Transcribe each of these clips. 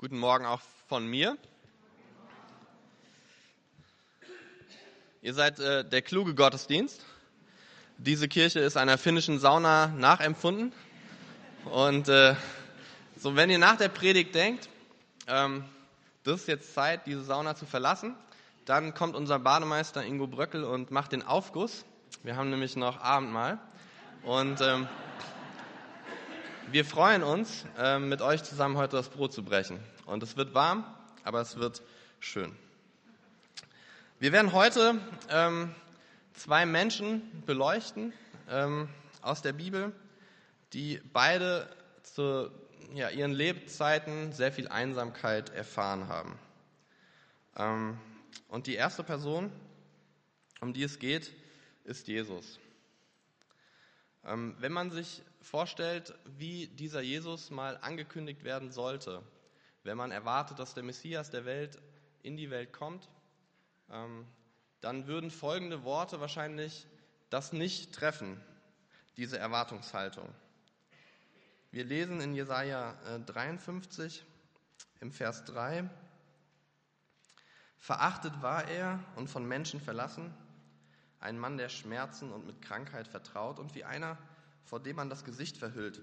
Guten Morgen auch von mir. Ihr seid äh, der kluge Gottesdienst. Diese Kirche ist einer finnischen Sauna nachempfunden. Und äh, so, wenn ihr nach der Predigt denkt, ähm, das ist jetzt Zeit, diese Sauna zu verlassen, dann kommt unser Bademeister Ingo Bröckel und macht den Aufguss. Wir haben nämlich noch Abendmahl. Und ähm, wir freuen uns, äh, mit euch zusammen heute das Brot zu brechen. Und es wird warm, aber es wird schön. Wir werden heute ähm, zwei Menschen beleuchten ähm, aus der Bibel, die beide zu ihren Lebzeiten sehr viel Einsamkeit erfahren haben. Ähm, und die erste Person, um die es geht, ist Jesus. Ähm, wenn man sich vorstellt, wie dieser Jesus mal angekündigt werden sollte, wenn man erwartet, dass der Messias der Welt in die Welt kommt, ähm, dann würden folgende Worte wahrscheinlich das nicht treffen, diese Erwartungshaltung. Wir lesen in Jesaja 53 äh, im Vers 3, Verachtet war er und von Menschen verlassen, ein Mann der Schmerzen und mit Krankheit vertraut und wie einer, vor dem man das Gesicht verhüllt,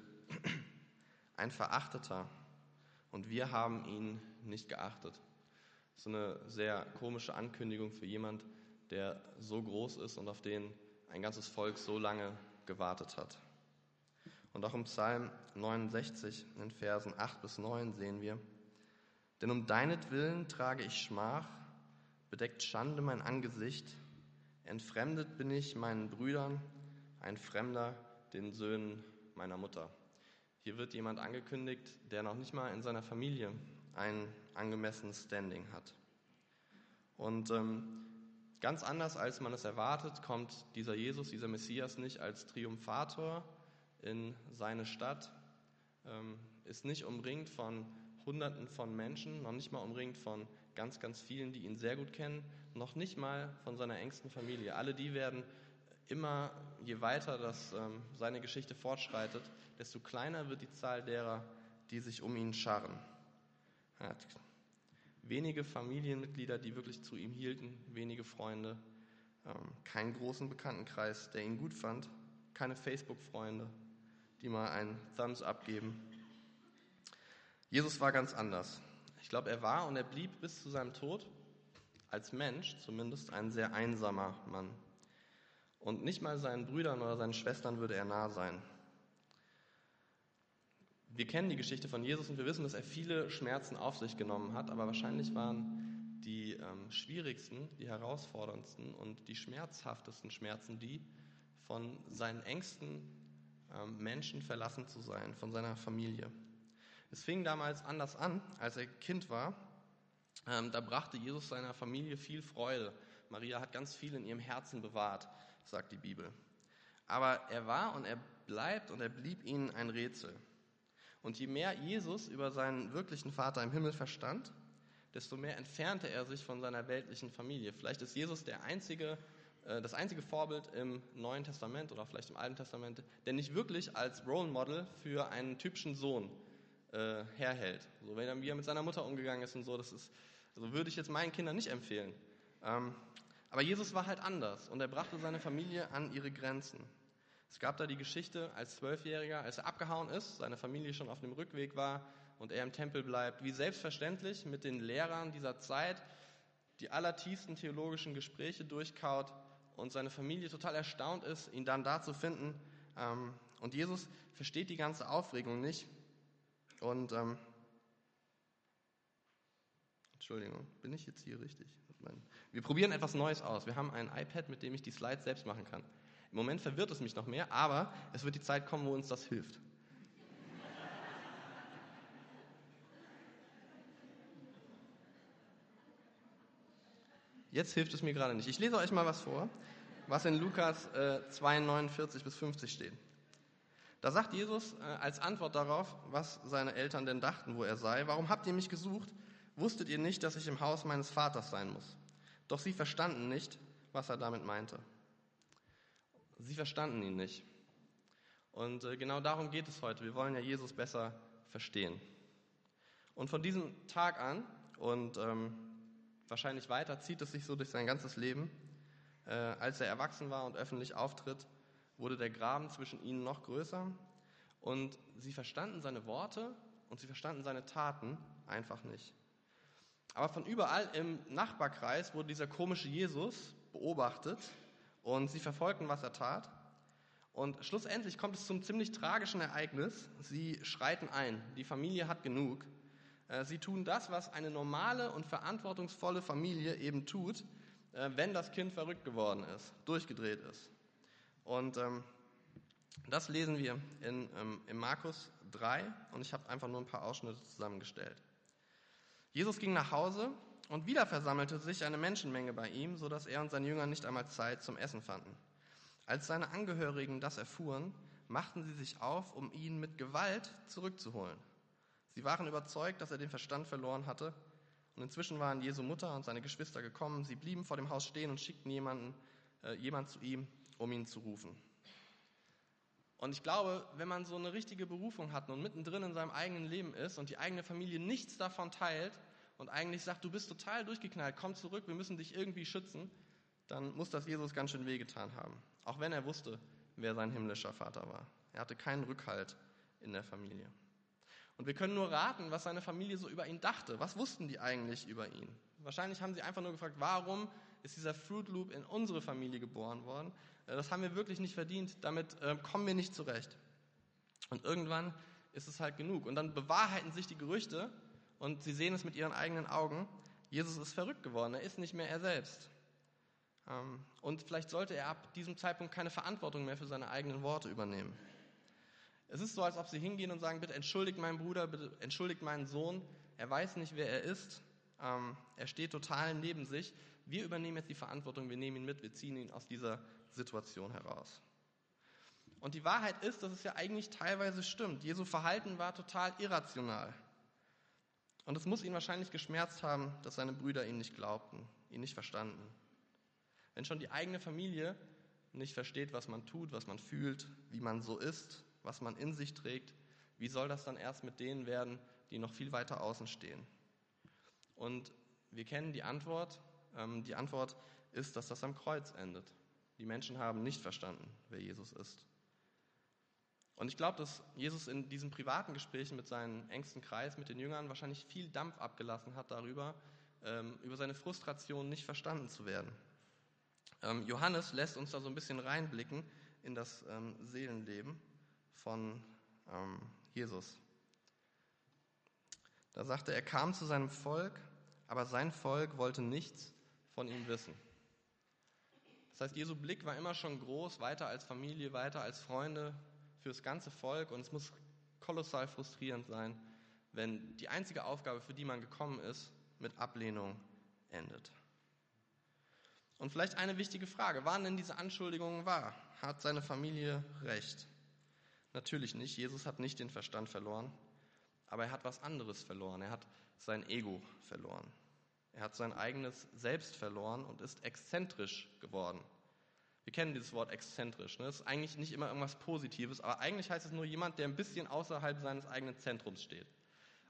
ein Verachteter. Und wir haben ihn nicht geachtet. So eine sehr komische Ankündigung für jemand, der so groß ist und auf den ein ganzes Volk so lange gewartet hat. Und auch im Psalm 69 in Versen 8 bis 9 sehen wir, denn um deinetwillen trage ich Schmach, bedeckt Schande mein Angesicht, entfremdet bin ich meinen Brüdern, ein Fremder den Söhnen meiner Mutter. Hier wird jemand angekündigt, der noch nicht mal in seiner Familie ein angemessenes Standing hat. Und ähm, ganz anders, als man es erwartet, kommt dieser Jesus, dieser Messias nicht als Triumphator in seine Stadt, ähm, ist nicht umringt von Hunderten von Menschen, noch nicht mal umringt von ganz, ganz vielen, die ihn sehr gut kennen, noch nicht mal von seiner engsten Familie. Alle die werden immer, je weiter das, ähm, seine Geschichte fortschreitet, desto kleiner wird die Zahl derer, die sich um ihn scharren. Er hat wenige Familienmitglieder, die wirklich zu ihm hielten, wenige Freunde, ähm, keinen großen Bekanntenkreis, der ihn gut fand, keine Facebook-Freunde, die mal einen Thumbs up geben. Jesus war ganz anders. Ich glaube, er war und er blieb bis zu seinem Tod als Mensch zumindest ein sehr einsamer Mann. Und nicht mal seinen Brüdern oder seinen Schwestern würde er nah sein. Wir kennen die Geschichte von Jesus und wir wissen, dass er viele Schmerzen auf sich genommen hat, aber wahrscheinlich waren die ähm, schwierigsten, die herausforderndsten und die schmerzhaftesten Schmerzen die, von seinen engsten ähm, Menschen verlassen zu sein, von seiner Familie. Es fing damals anders an, als er Kind war. Ähm, da brachte Jesus seiner Familie viel Freude. Maria hat ganz viel in ihrem Herzen bewahrt sagt die Bibel. Aber er war und er bleibt und er blieb ihnen ein Rätsel. Und je mehr Jesus über seinen wirklichen Vater im Himmel verstand, desto mehr entfernte er sich von seiner weltlichen Familie. Vielleicht ist Jesus der einzige, äh, das einzige Vorbild im Neuen Testament oder vielleicht im Alten Testament, der nicht wirklich als Role Model für einen typischen Sohn äh, herhält. So, wie er mit seiner Mutter umgegangen ist und so, das ist, also würde ich jetzt meinen Kindern nicht empfehlen. Aber Jesus war halt anders und er brachte seine Familie an ihre Grenzen. Es gab da die Geschichte als Zwölfjähriger, als er abgehauen ist, seine Familie schon auf dem Rückweg war und er im Tempel bleibt, wie selbstverständlich mit den Lehrern dieser Zeit die allertiefsten theologischen Gespräche durchkaut und seine Familie total erstaunt ist, ihn dann da zu finden. Ähm, und Jesus versteht die ganze Aufregung nicht. Und ähm, Entschuldigung, bin ich jetzt hier richtig? Wir probieren etwas Neues aus. Wir haben ein iPad, mit dem ich die Slides selbst machen kann. Im Moment verwirrt es mich noch mehr, aber es wird die Zeit kommen, wo uns das hilft. Jetzt hilft es mir gerade nicht. Ich lese euch mal was vor, was in Lukas äh, 2, 49 bis 50 steht. Da sagt Jesus äh, als Antwort darauf, was seine Eltern denn dachten, wo er sei, warum habt ihr mich gesucht? Wusstet ihr nicht, dass ich im Haus meines Vaters sein muss? Doch sie verstanden nicht, was er damit meinte. Sie verstanden ihn nicht. Und äh, genau darum geht es heute. Wir wollen ja Jesus besser verstehen. Und von diesem Tag an und ähm, wahrscheinlich weiter zieht es sich so durch sein ganzes Leben. Äh, als er erwachsen war und öffentlich auftritt, wurde der Graben zwischen ihnen noch größer und sie verstanden seine Worte und sie verstanden seine Taten einfach nicht. Aber von überall im Nachbarkreis wurde dieser komische Jesus beobachtet und sie verfolgten, was er tat. Und schlussendlich kommt es zum ziemlich tragischen Ereignis. Sie schreiten ein. Die Familie hat genug. Äh, sie tun das, was eine normale und verantwortungsvolle Familie eben tut, äh, wenn das Kind verrückt geworden ist, durchgedreht ist. Und ähm, das lesen wir in, ähm, in Markus 3 und ich habe einfach nur ein paar Ausschnitte zusammengestellt. Jesus ging nach Hause und wieder versammelte sich eine Menschenmenge bei ihm, sodass er und seine Jünger nicht einmal Zeit zum Essen fanden. Als seine Angehörigen das erfuhren, machten sie sich auf, um ihn mit Gewalt zurückzuholen. Sie waren überzeugt, dass er den Verstand verloren hatte. Und inzwischen waren Jesu Mutter und seine Geschwister gekommen. Sie blieben vor dem Haus stehen und schickten jemanden, äh, jemand zu ihm, um ihn zu rufen. Und ich glaube, wenn man so eine richtige Berufung hat und mittendrin in seinem eigenen Leben ist und die eigene Familie nichts davon teilt und eigentlich sagt, du bist total durchgeknallt, komm zurück, wir müssen dich irgendwie schützen, dann muss das Jesus ganz schön wehgetan haben. Auch wenn er wusste, wer sein himmlischer Vater war. Er hatte keinen Rückhalt in der Familie. Und wir können nur raten, was seine Familie so über ihn dachte. Was wussten die eigentlich über ihn? Wahrscheinlich haben sie einfach nur gefragt, warum ist dieser Fruit Loop in unsere Familie geboren worden? Äh, das haben wir wirklich nicht verdient, damit äh, kommen wir nicht zurecht. Und irgendwann ist es halt genug. Und dann bewahrheiten sich die Gerüchte und sie sehen es mit ihren eigenen Augen. Jesus ist verrückt geworden, er ist nicht mehr er selbst. Ähm, und vielleicht sollte er ab diesem Zeitpunkt keine Verantwortung mehr für seine eigenen Worte übernehmen. Es ist so, als ob sie hingehen und sagen, bitte entschuldigt meinen Bruder, bitte entschuldigt meinen Sohn. Er weiß nicht, wer er ist. Ähm, er steht total neben sich. Wir übernehmen jetzt die Verantwortung, wir nehmen ihn mit, wir ziehen ihn aus dieser Situation heraus. Und die Wahrheit ist, dass es ja eigentlich teilweise stimmt. Jesu Verhalten war total irrational. Und es muss ihn wahrscheinlich geschmerzt haben, dass seine Brüder ihn nicht glaubten, ihn nicht verstanden. Wenn schon die eigene Familie nicht versteht, was man tut, was man fühlt, wie man so ist, was man in sich trägt, wie soll das dann erst mit denen werden, die noch viel weiter außen stehen? Und wir kennen die Antwort. Ähm, die Antwort ist, dass das am Kreuz endet. Die Menschen haben nicht verstanden, wer Jesus ist. Und ich glaube, dass Jesus in diesen privaten Gesprächen mit seinem engsten Kreis, mit den Jüngern, wahrscheinlich viel Dampf abgelassen hat darüber, ähm, über seine Frustration nicht verstanden zu werden. Ähm, Johannes lässt uns da so ein bisschen reinblicken in das Seelenleben von ähm, Jesus. Da sagte er, er kam zu seinem Volk, aber sein Volk wollte nichts von ihm wissen. Das heißt, Jesu Blick war immer schon groß, weiter als Familie, weiter als Freunde, für das ganze Volk. Und es muss kolossal frustrierend sein, wenn die einzige Aufgabe, für die man gekommen ist, mit Ablehnung endet. Und vielleicht eine wichtige Frage, waren denn diese Anschuldigungen wahr? Hat seine Familie recht? Natürlich nicht. Jesus hat nicht den Verstand verloren, aber er hat was anderes verloren. Er hat sein Ego verloren. Er hat sein eigenes Selbst verloren und ist exzentrisch geworden. Wir kennen dieses Wort exzentrisch. Ne? Das ist eigentlich nicht immer irgendwas Positives, aber eigentlich heißt es nur jemand, der ein bisschen außerhalb seines eigenen Zentrums steht.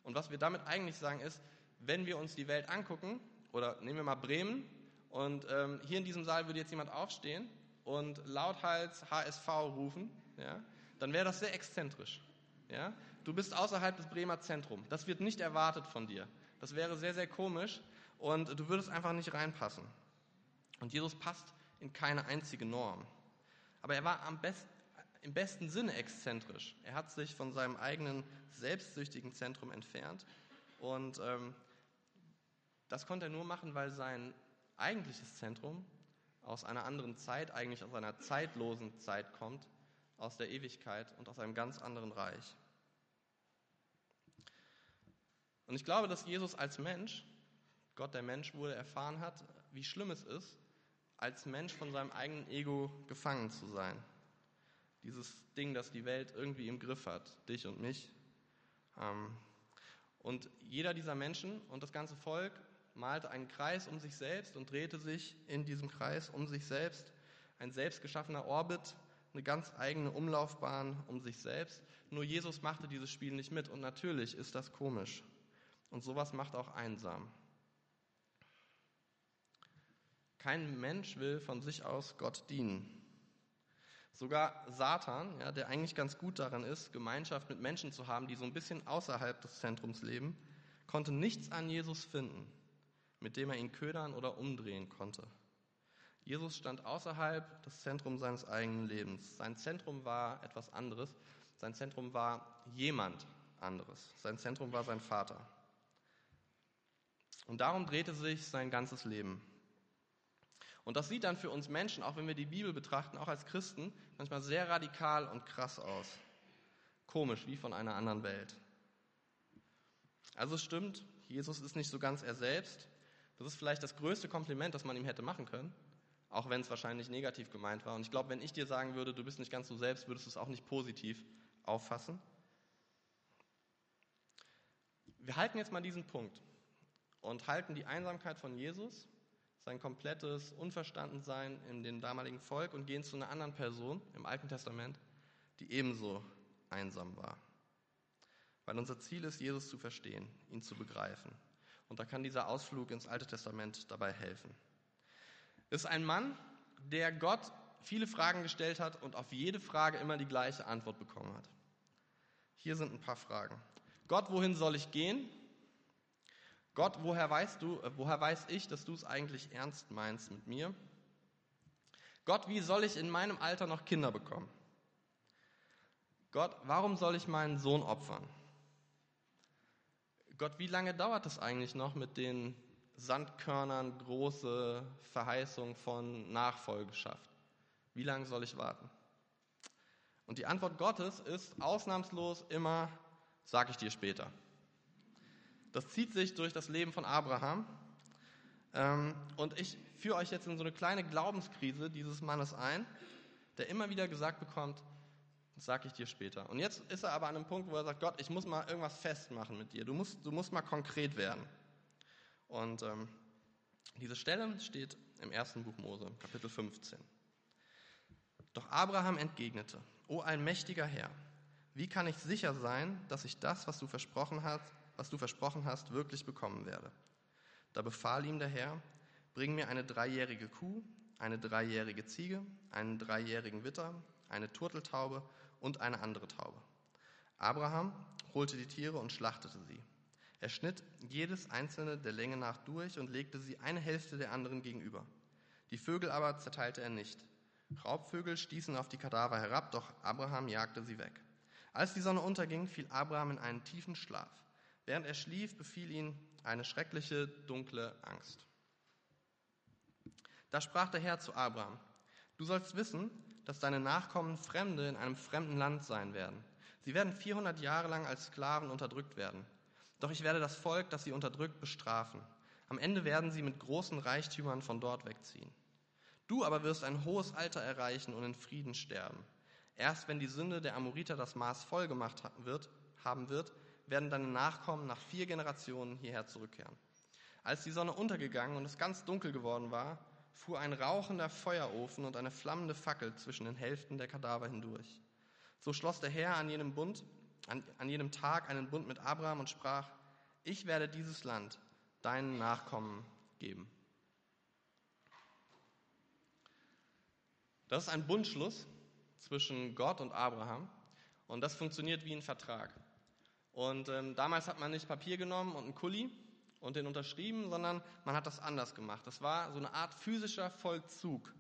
Und was wir damit eigentlich sagen ist, wenn wir uns die Welt angucken, oder nehmen wir mal Bremen, und ähm, hier in diesem Saal würde jetzt jemand aufstehen und lauthals HSV rufen, ja, dann wäre das sehr exzentrisch. Ja? Du bist außerhalb des Bremer Zentrums. Das wird nicht erwartet von dir. Das wäre sehr, sehr komisch und du würdest einfach nicht reinpassen. Und Jesus passt in keine einzige Norm. Aber er war am besten, im besten Sinne exzentrisch. Er hat sich von seinem eigenen selbstsüchtigen Zentrum entfernt und ähm, das konnte er nur machen, weil sein eigentliches Zentrum aus einer anderen Zeit, eigentlich aus einer zeitlosen Zeit kommt aus der Ewigkeit und aus einem ganz anderen Reich. Und ich glaube, dass Jesus als Mensch, Gott der Mensch wurde, erfahren hat, wie schlimm es ist, als Mensch von seinem eigenen Ego gefangen zu sein. Dieses Ding, das die Welt irgendwie im Griff hat, dich und mich. Ähm, und jeder dieser Menschen und das ganze Volk malte einen Kreis um sich selbst und drehte sich in diesem Kreis um sich selbst. Ein selbstgeschaffener Orbit, eine ganz eigene Umlaufbahn um sich selbst. Nur Jesus machte dieses Spiel nicht mit und natürlich ist das komisch. und sowas macht auch einsam. Kein Mensch will von sich aus Gott dienen. Sogar Satan, ja, der eigentlich ganz gut daran ist, Gemeinschaft mit Menschen zu haben, die so ein bisschen außerhalb des Zentrums leben, konnte nichts an Jesus finden, mit dem er ihn ködern oder umdrehen konnte. Jesus stand außerhalb des Zentrums seines eigenen Lebens. Sein Zentrum war etwas anderes. Sein Zentrum war jemand anderes. Sein Zentrum war sein Vater. Und darum drehte sich sein ganzes Leben. Und das sieht dann für uns Menschen, auch wenn wir die Bibel betrachten, auch als Christen, manchmal sehr radikal und krass aus. Komisch, wie von einer anderen Welt. Also es stimmt, Jesus ist nicht so ganz er selbst. Das ist vielleicht das größte Kompliment, das man ihm hätte machen können, auch wenn es wahrscheinlich negativ gemeint war. Und ich glaube, wenn ich dir sagen würde, du bist nicht ganz so selbst, würdest du es auch nicht positiv auffassen. Wir halten jetzt mal diesen Punkt und halten die Einsamkeit von Jesus sein komplettes Unverstandensein in dem damaligen Volk und gehen zu einer anderen Person im Alten Testament, die ebenso einsam war. Weil unser Ziel ist, Jesus zu verstehen, ihn zu begreifen. Und da kann dieser Ausflug ins Alte Testament dabei helfen. Es ist ein Mann, der Gott viele Fragen gestellt hat und auf jede Frage immer die gleiche Antwort bekommen hat. Hier sind ein paar Fragen. Gott, wohin soll ich gehen? Gott, woher weißt du, äh, woher weiß ich, dass du es eigentlich ernst meinst mit mir? Gott, wie soll ich in meinem Alter noch Kinder bekommen? Gott, warum soll ich meinen Sohn opfern? Gott, wie lange dauert es eigentlich noch mit den Sandkörnern große Verheißung von Nachfolgeschaft? Wie lange soll ich warten? Und die Antwort Gottes ist ausnahmslos immer, sag ich dir später. Das zieht sich durch das Leben von Abraham. Ähm, und ich führe euch jetzt in so eine kleine Glaubenskrise dieses Mannes ein, der immer wieder gesagt bekommt, das sage ich dir später. Und jetzt ist er aber an einem Punkt, wo er sagt, Gott, ich muss mal irgendwas festmachen mit dir. Du musst, du musst mal konkret werden. Und ähm, diese Stelle steht im ersten Buch Mose, Kapitel 15. Doch Abraham entgegnete, O allmächtiger Herr, wie kann ich sicher sein, dass ich das, was du versprochen hast, was du versprochen hast, wirklich bekommen werde. Da befahl ihm der Herr, bring mir eine dreijährige Kuh, eine dreijährige Ziege, einen dreijährigen Witter, eine Turteltaube und eine andere Taube. Abraham holte die Tiere und schlachtete sie. Er schnitt jedes einzelne der Länge nach durch und legte sie eine Hälfte der anderen gegenüber. Die Vögel aber zerteilte er nicht. Raubvögel stießen auf die Kadaver herab, doch Abraham jagte sie weg. Als die Sonne unterging, fiel Abraham in einen tiefen Schlaf. Während er schlief, befiel ihn eine schreckliche, dunkle Angst. Da sprach der Herr zu Abraham, du sollst wissen, dass deine Nachkommen Fremde in einem fremden Land sein werden. Sie werden 400 Jahre lang als Sklaven unterdrückt werden. Doch ich werde das Volk, das sie unterdrückt, bestrafen. Am Ende werden sie mit großen Reichtümern von dort wegziehen. Du aber wirst ein hohes Alter erreichen und in Frieden sterben. Erst wenn die Sünde der Amoriter das Maß voll gemacht wird, haben wird, werden deine Nachkommen nach vier Generationen hierher zurückkehren. Als die Sonne untergegangen und es ganz dunkel geworden war, fuhr ein rauchender Feuerofen und eine flammende Fackel zwischen den Hälften der Kadaver hindurch. So schloss der Herr an jenem, Bund, an, an jenem Tag einen Bund mit Abraham und sprach, ich werde dieses Land deinen Nachkommen geben. Das ist ein Bundschluss zwischen Gott und Abraham und das funktioniert wie ein Vertrag. Und ähm, damals hat man nicht Papier genommen und einen Kuli und den unterschrieben, sondern man hat das anders gemacht. Das war so eine Art physischer Vollzug.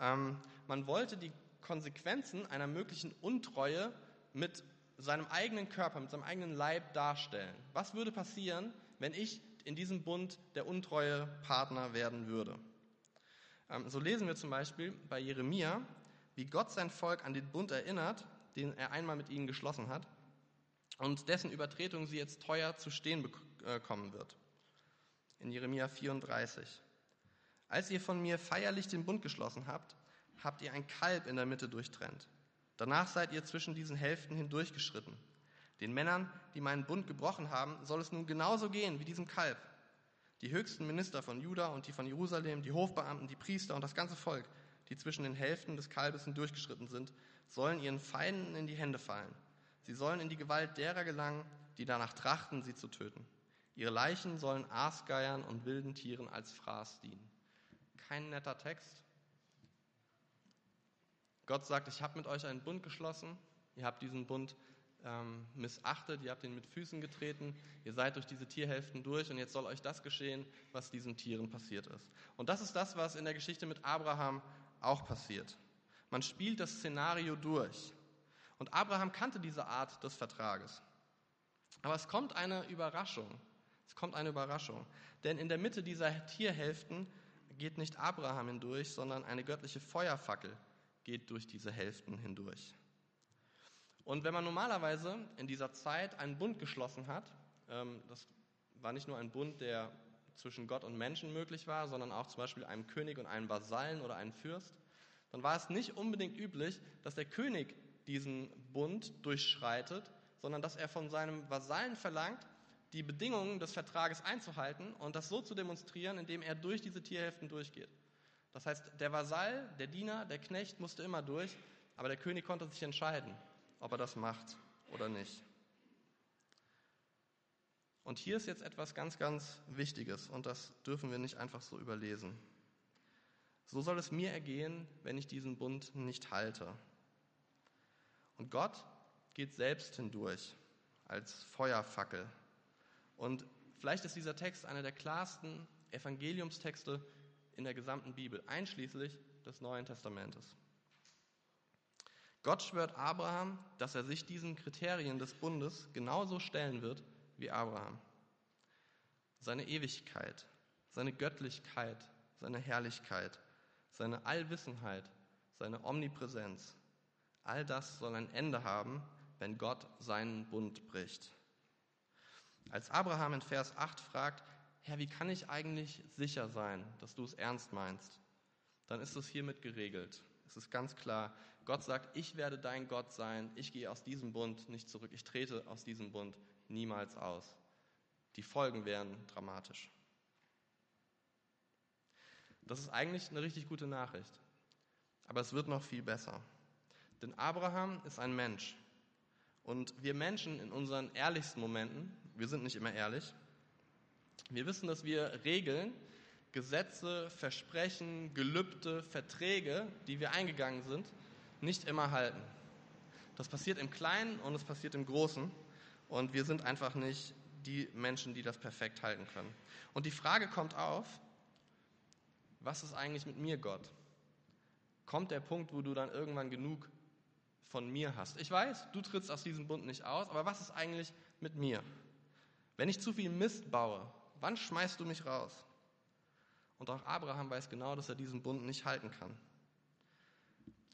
Ähm, man wollte die Konsequenzen einer möglichen Untreue mit seinem eigenen Körper, mit seinem eigenen Leib darstellen. Was würde passieren, wenn ich in diesem Bund der untreue Partner werden würde? Ähm, so lesen wir zum Beispiel bei Jeremia, wie Gott sein Volk an den Bund erinnert, den er einmal mit ihnen geschlossen hat und dessen Übertretung sie jetzt teuer zu stehen bekommen äh, wird. In Jeremia 34. Als ihr von mir feierlich den Bund geschlossen habt, habt ihr ein Kalb in der Mitte durchtrennt. Danach seid ihr zwischen diesen Hälften hindurchgeschritten. Den Männern, die meinen Bund gebrochen haben, soll es nun genauso gehen wie diesem Kalb. Die höchsten Minister von Juda und die von Jerusalem, die Hofbeamten, die Priester und das ganze Volk, die zwischen den Hälften des Kalbes hindurchgeschritten sind, sollen ihren Feinden in die Hände fallen. Sie sollen in die Gewalt derer gelangen, die danach trachten, sie zu töten. Ihre Leichen sollen Aasgeiern und wilden Tieren als Fraß dienen. Kein netter Text. Gott sagt, ich habe mit euch einen Bund geschlossen. Ihr habt diesen Bund ähm, missachtet, ihr habt ihn mit Füßen getreten, ihr seid durch diese Tierhälften durch und jetzt soll euch das geschehen, was diesen Tieren passiert ist. Und das ist das, was in der Geschichte mit Abraham auch passiert. Man spielt das Szenario durch. Und Abraham kannte diese Art des Vertrages. Aber es kommt eine Überraschung. Es kommt eine Überraschung. Denn in der Mitte dieser Tierhälften geht nicht Abraham hindurch, sondern eine göttliche Feuerfackel geht durch diese Hälften hindurch. Und wenn man normalerweise in dieser Zeit einen Bund geschlossen hat, ähm, das war nicht nur ein Bund, der zwischen Gott und Menschen möglich war, sondern auch zum Beispiel einem König und einem Vasallen oder einem Fürst, dann war es nicht unbedingt üblich, dass der König diesen Bund durchschreitet, sondern dass er von seinem Vasallen verlangt, die Bedingungen des Vertrages einzuhalten und das so zu demonstrieren, indem er durch diese Tierhälften durchgeht. Das heißt, der Vasall, der Diener, der Knecht musste immer durch, aber der König konnte sich entscheiden ob er das macht oder nicht. Und hier ist jetzt etwas ganz, ganz Wichtiges und das dürfen wir nicht einfach so überlesen. So soll es mir ergehen, wenn ich diesen Bund nicht halte. Und Gott geht selbst hindurch als Feuerfackel. Und vielleicht ist dieser Text einer der klarsten Evangeliumstexte in der gesamten Bibel, einschließlich des Neuen Testamentes. Gott schwört Abraham, dass er sich diesen Kriterien des Bundes genauso stellen wird wie Abraham. Seine Ewigkeit, seine Göttlichkeit, seine Herrlichkeit, seine Allwissenheit, seine Omnipräsenz, all das soll ein Ende haben, wenn Gott seinen Bund bricht. Als Abraham in Vers 8 fragt, Herr, wie kann ich eigentlich sicher sein, dass du es ernst meinst? Dann ist es hiermit geregelt. Es ist ganz klar, Gott sagt, ich werde dein Gott sein, ich gehe aus diesem Bund nicht zurück, ich trete aus diesem Bund niemals aus. Die Folgen wären dramatisch. Das ist eigentlich eine richtig gute Nachricht. Aber es wird noch viel besser. Denn Abraham ist ein Mensch. Und wir Menschen in unseren ehrlichsten Momenten, wir sind nicht immer ehrlich, wir wissen, dass wir Regeln, Gesetze, Versprechen, Gelübde, Verträge, die wir eingegangen sind, nicht immer halten. Das passiert im Kleinen und es passiert im Großen. Und wir sind einfach nicht die Menschen, die das perfekt halten können. Und die Frage kommt auf, was ist eigentlich mit mir, Gott? Kommt der Punkt, wo du dann irgendwann genug von mir hast? Ich weiß, du trittst aus diesem Bund nicht aus, aber was ist eigentlich mit mir? Wenn ich zu viel Mist baue, wann schmeißt du mich raus? Und auch Abraham weiß genau, dass er diesen Bund nicht halten kann.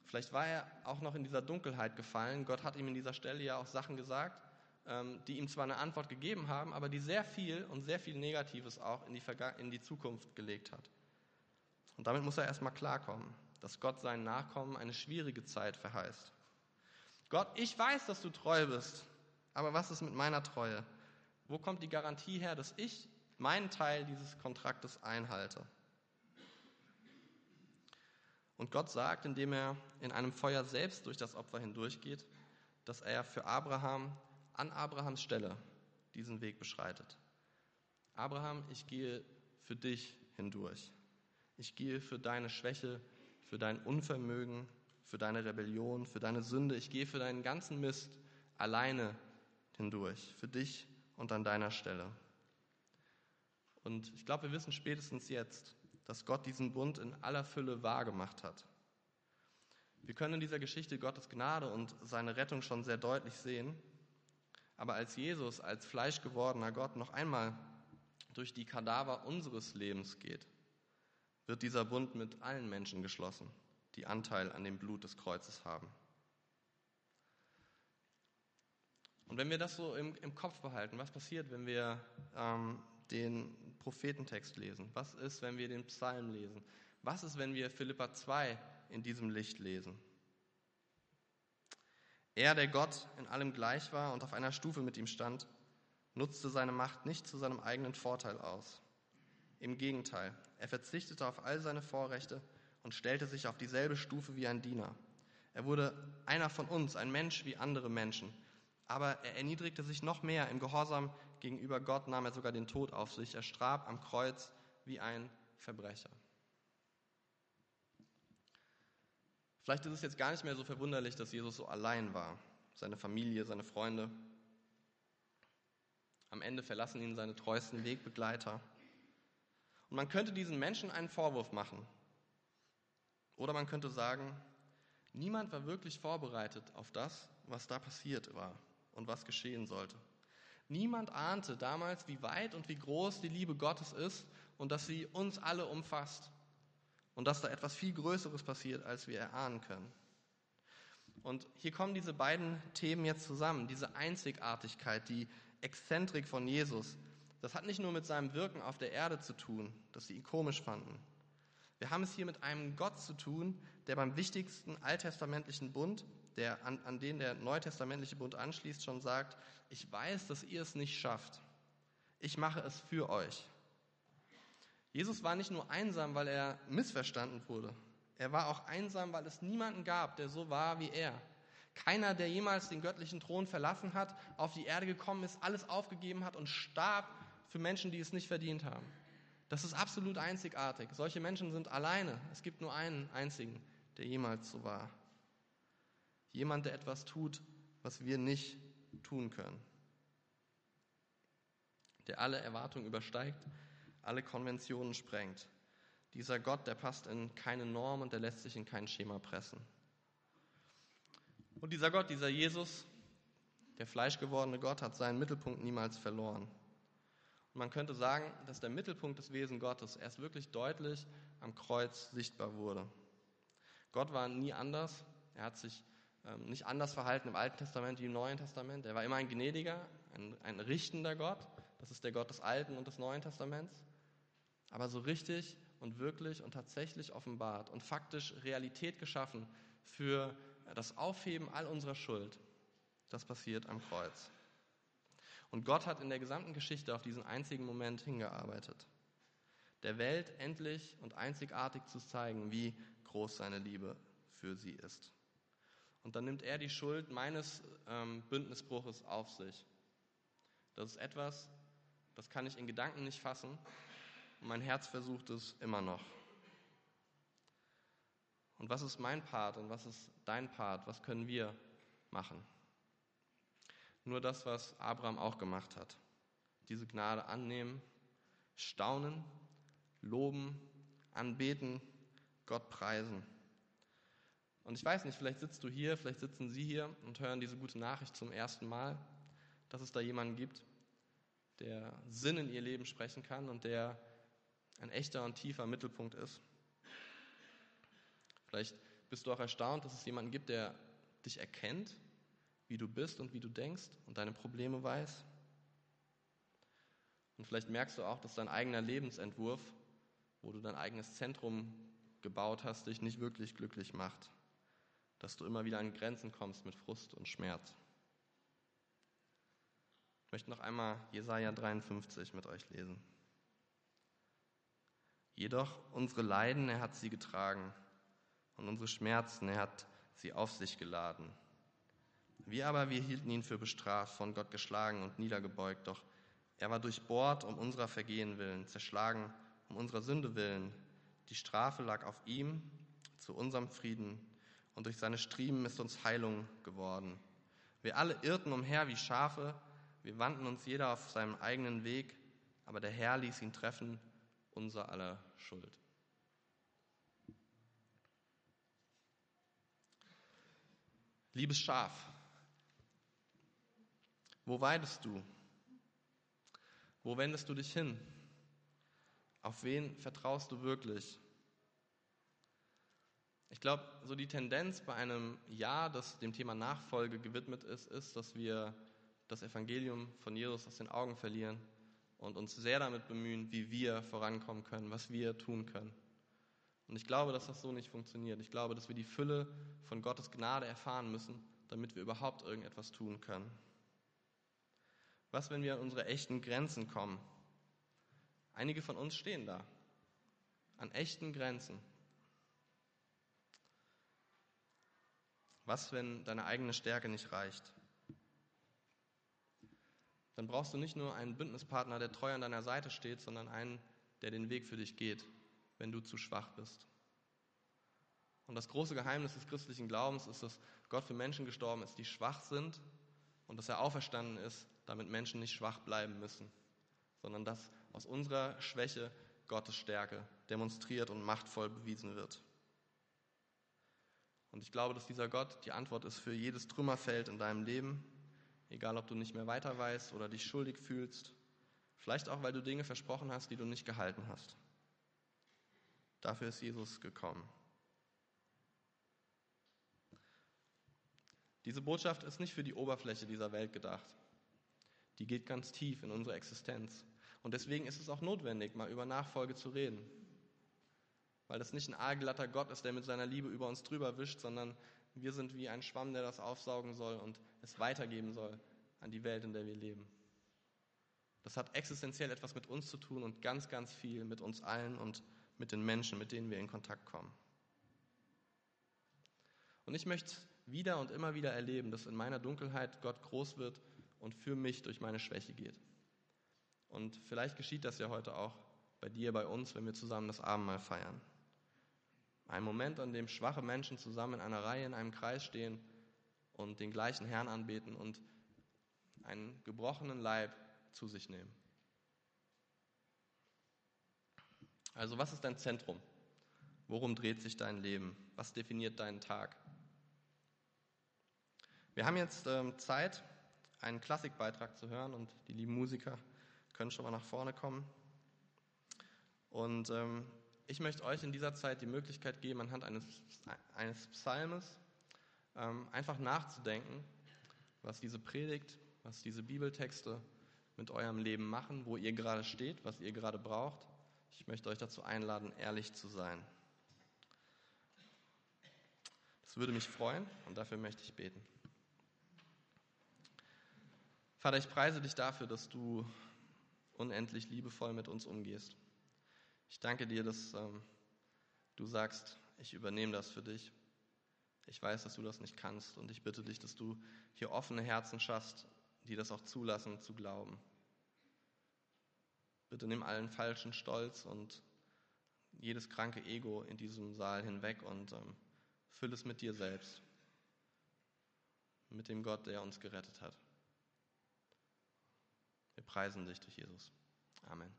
Vielleicht war er auch noch in dieser Dunkelheit gefallen. Gott hat ihm in dieser Stelle ja auch Sachen gesagt, ähm, die ihm zwar eine Antwort gegeben haben, aber die sehr viel und sehr viel Negatives auch in die, in die Zukunft gelegt hat. Und damit muss er erstmal klarkommen, dass Gott seinen Nachkommen eine schwierige Zeit verheißt. Gott, ich weiß, dass du treu bist, aber was ist mit meiner Treue? Wo kommt die Garantie her, dass ich meinen Teil dieses Kontraktes einhalte? Und Gott sagt, indem er in einem Feuer selbst durch das Opfer hindurchgeht, dass er für Abraham an Abrahams Stelle diesen Weg beschreitet. Abraham, ich gehe für dich hindurch. Ich gehe für deine Schwäche, für dein Unvermögen, für deine Rebellion, für deine Sünde. Ich gehe für deinen ganzen Mist alleine hindurch, für dich und an deiner Stelle. Und ich glaube, wir wissen spätestens jetzt, dass Gott diesen Bund in aller Fülle wahrgemacht hat. Wir können in dieser Geschichte Gottes Gnade und seine Rettung schon sehr deutlich sehen. Aber als Jesus, als fleischgewordener Gott, noch einmal durch die Kadaver unseres Lebens geht, wird dieser Bund mit allen Menschen geschlossen, die Anteil an dem Blut des Kreuzes haben. Und wenn wir das so im, im Kopf behalten, was passiert, wenn wir ähm, den Prophetentext lesen? Was ist, wenn wir den Psalm lesen? Was ist, wenn wir Philippa 2 in diesem Licht lesen? Er, der Gott in allem gleich war und auf einer Stufe mit ihm stand, nutzte seine Macht nicht zu seinem eigenen Vorteil aus. Im Gegenteil, er verzichtete auf all seine Vorrechte und stellte sich auf dieselbe Stufe wie ein Diener. Er wurde einer von uns, ein Mensch wie andere Menschen, aber er erniedrigte sich noch mehr im Gehorsam gegenüber Gott nahm er sogar den Tod auf sich. Er starb am Kreuz wie ein Verbrecher. Vielleicht ist es jetzt gar nicht mehr so verwunderlich, dass Jesus so allein war. Seine Familie, seine Freunde. Am Ende verlassen ihn seine treuesten Wegbegleiter. Und man könnte diesen Menschen einen Vorwurf machen. Oder man könnte sagen, niemand war wirklich vorbereitet auf das, was da passiert war und was geschehen sollte. Niemand ahnte damals, wie weit und wie groß die Liebe Gottes ist und dass sie uns alle umfasst und dass da etwas viel Größeres passiert, als wir erahnen können. Und hier kommen diese beiden Themen jetzt zusammen, diese Einzigartigkeit, die Exzentrik von Jesus. Das hat nicht nur mit seinem Wirken auf der Erde zu tun, dass sie ihn komisch fanden. Wir haben es hier mit einem Gott zu tun, der beim wichtigsten alttestamentlichen Bund, der, an, an den der neutestamentliche Bund anschließt, schon sagt, ich weiß, dass ihr es nicht schafft. Ich mache es für euch. Jesus war nicht nur einsam, weil er missverstanden wurde. Er war auch einsam, weil es niemanden gab, der so war wie er. Keiner, der jemals den göttlichen Thron verlassen hat, auf die Erde gekommen ist, alles aufgegeben hat und starb für Menschen, die es nicht verdient haben. Das ist absolut einzigartig. Solche Menschen sind alleine. Es gibt nur einen einzigen, der jemals so war. Jemand, der etwas tut, was wir nicht tun können. Der alle Erwartungen übersteigt, alle Konventionen sprengt. Dieser Gott, der passt in keine Norm und der lässt sich in kein Schema pressen. Und dieser Gott, dieser Jesus, der fleischgewordene Gott, hat seinen Mittelpunkt niemals verloren. Man könnte sagen, dass der Mittelpunkt des Wesen Gottes erst wirklich deutlich am Kreuz sichtbar wurde. Gott war nie anders. Er hat sich ähm, nicht anders verhalten im Alten Testament wie im Neuen Testament. Er war immer ein gnädiger, ein, ein richtender Gott. Das ist der Gott des Alten und des Neuen Testaments. Aber so richtig und wirklich und tatsächlich offenbart und faktisch Realität geschaffen für das Aufheben all unserer Schuld, das passiert am Kreuz. Und Gott hat in der gesamten Geschichte auf diesen einzigen Moment hingearbeitet. Der Welt endlich und einzigartig zu zeigen, wie groß seine Liebe für sie ist. Und dann nimmt er die Schuld meines ähm, Bündnisbruches auf sich. Das ist etwas, das kann ich in Gedanken nicht fassen. Und mein Herz versucht es immer noch. Und was ist mein Part und was ist dein Part? Was können wir machen? Nur das, was Abraham auch gemacht hat. Diese Gnade annehmen, staunen, loben, anbeten, Gott preisen. Und ich weiß nicht, vielleicht sitzt du hier, vielleicht sitzen Sie hier und hören diese gute Nachricht zum ersten Mal, dass es da jemanden gibt, der Sinn in ihr Leben sprechen kann und der ein echter und tiefer Mittelpunkt ist. Vielleicht bist du auch erstaunt, dass es jemanden gibt, der dich erkennt, wie du bist und wie du denkst und deine Probleme weiß. Und vielleicht merkst du auch, dass dein eigener Lebensentwurf, wo du dein eigenes Zentrum gebaut hast, dich nicht wirklich glücklich macht. Dass du immer wieder an Grenzen kommst mit Frust und Schmerz. Ich möchte noch einmal Jesaja 53 mit euch lesen. Jedoch unsere Leiden, er hat sie getragen und unsere Schmerzen, er hat sie auf sich geladen. Wir aber, wir hielten ihn für bestraft, von Gott geschlagen und niedergebeugt, doch er war durchbohrt um unserer Vergehen willen, zerschlagen um unserer Sünde willen. Die Strafe lag auf ihm zu unserem Frieden und durch seine Striemen ist uns Heilung geworden. Wir alle irrten umher wie Schafe, wir wandten uns jeder auf seinem eigenen Weg, aber der Herr ließ ihn treffen unser aller Schuld. Liebes Schaf, wo weidest du? Wo wendest du dich hin? Auf wen vertraust du wirklich? Ich glaube, so die Tendenz bei einem Jahr, das dem Thema Nachfolge gewidmet ist, ist, dass wir das Evangelium von Jesus aus den Augen verlieren und uns sehr damit bemühen, wie wir vorankommen können, was wir tun können. Und ich glaube, dass das so nicht funktioniert. Ich glaube, dass wir die Fülle von Gottes Gnade erfahren müssen, damit wir überhaupt irgendetwas tun können. Was, wenn wir an unsere echten Grenzen kommen? Einige von uns stehen da, an echten Grenzen. Was, wenn deine eigene Stärke nicht reicht? dann brauchst du nicht nur einen Bündnispartner, der treu an deiner Seite steht, sondern einen, der den Weg für dich geht, wenn du zu schwach bist. Und das große Geheimnis des christlichen Glaubens ist, dass Gott für Menschen gestorben ist, die schwach sind und dass er auferstanden ist, damit Menschen nicht schwach bleiben müssen, sondern dass aus unserer Schwäche Gottes Stärke demonstriert und machtvoll bewiesen wird. Und ich glaube, dass dieser Gott die Antwort ist für jedes Trümmerfeld in deinem Leben, egal ob du nicht mehr weiter weißt oder dich schuldig fühlst, vielleicht auch, weil du Dinge versprochen hast, die du nicht gehalten hast. Dafür ist Jesus gekommen. Diese Botschaft ist nicht für die Oberfläche dieser Welt gedacht. Die geht ganz tief in unsere Existenz. Und deswegen ist es auch notwendig, mal über Nachfolge zu reden. Weil das nicht ein aalglatter Gott ist, der mit seiner Liebe über uns drüber wischt, sondern wir sind wie ein Schwamm, der das aufsaugen soll und es weitergeben soll an die Welt, in der wir leben. Das hat existenziell etwas mit uns zu tun und ganz, ganz viel mit uns allen und mit den Menschen, mit denen wir in Kontakt kommen. Und ich möchte wieder und immer wieder erleben, dass in meiner Dunkelheit Gott groß wird und für mich durch meine Schwäche geht. Und vielleicht geschieht das ja heute auch bei dir, bei uns, wenn wir zusammen das Abendmahl feiern. Ein Moment, an dem schwache Menschen zusammen in einer Reihe in einem Kreis stehen und den gleichen Herrn anbeten und einen gebrochenen Leib zu sich nehmen. Also was ist dein Zentrum? Worum dreht sich dein Leben? Was definiert deinen Tag? Wir haben jetzt ähm, Zeit, einen Klassikbeitrag zu hören und die lieben Musiker können schon mal nach vorne kommen. Und ähm, ich möchte euch in dieser Zeit die Möglichkeit geben, anhand eines, eines Psalmes ähm, einfach nachzudenken, was diese Predigt, was diese Bibeltexte mit eurem Leben machen, wo ihr gerade steht, was ihr gerade braucht. Ich möchte euch dazu einladen, ehrlich zu sein. Das würde mich freuen und dafür möchte ich beten. Vater, ich preise dich dafür, dass du unendlich liebevoll mit uns umgehst. Ich danke dir, dass ähm, du sagst, ich übernehme das für dich. Ich weiß, dass du das nicht kannst und ich bitte dich, dass du hier offene Herzen schaffst, die das auch zulassen, zu glauben. Bitte nimm allen falschen Stolz und jedes kranke Ego in diesem Saal hinweg und ähm, füll es mit dir selbst, mit dem Gott, der uns gerettet hat. Wir preisen dich durch Jesus. Amen.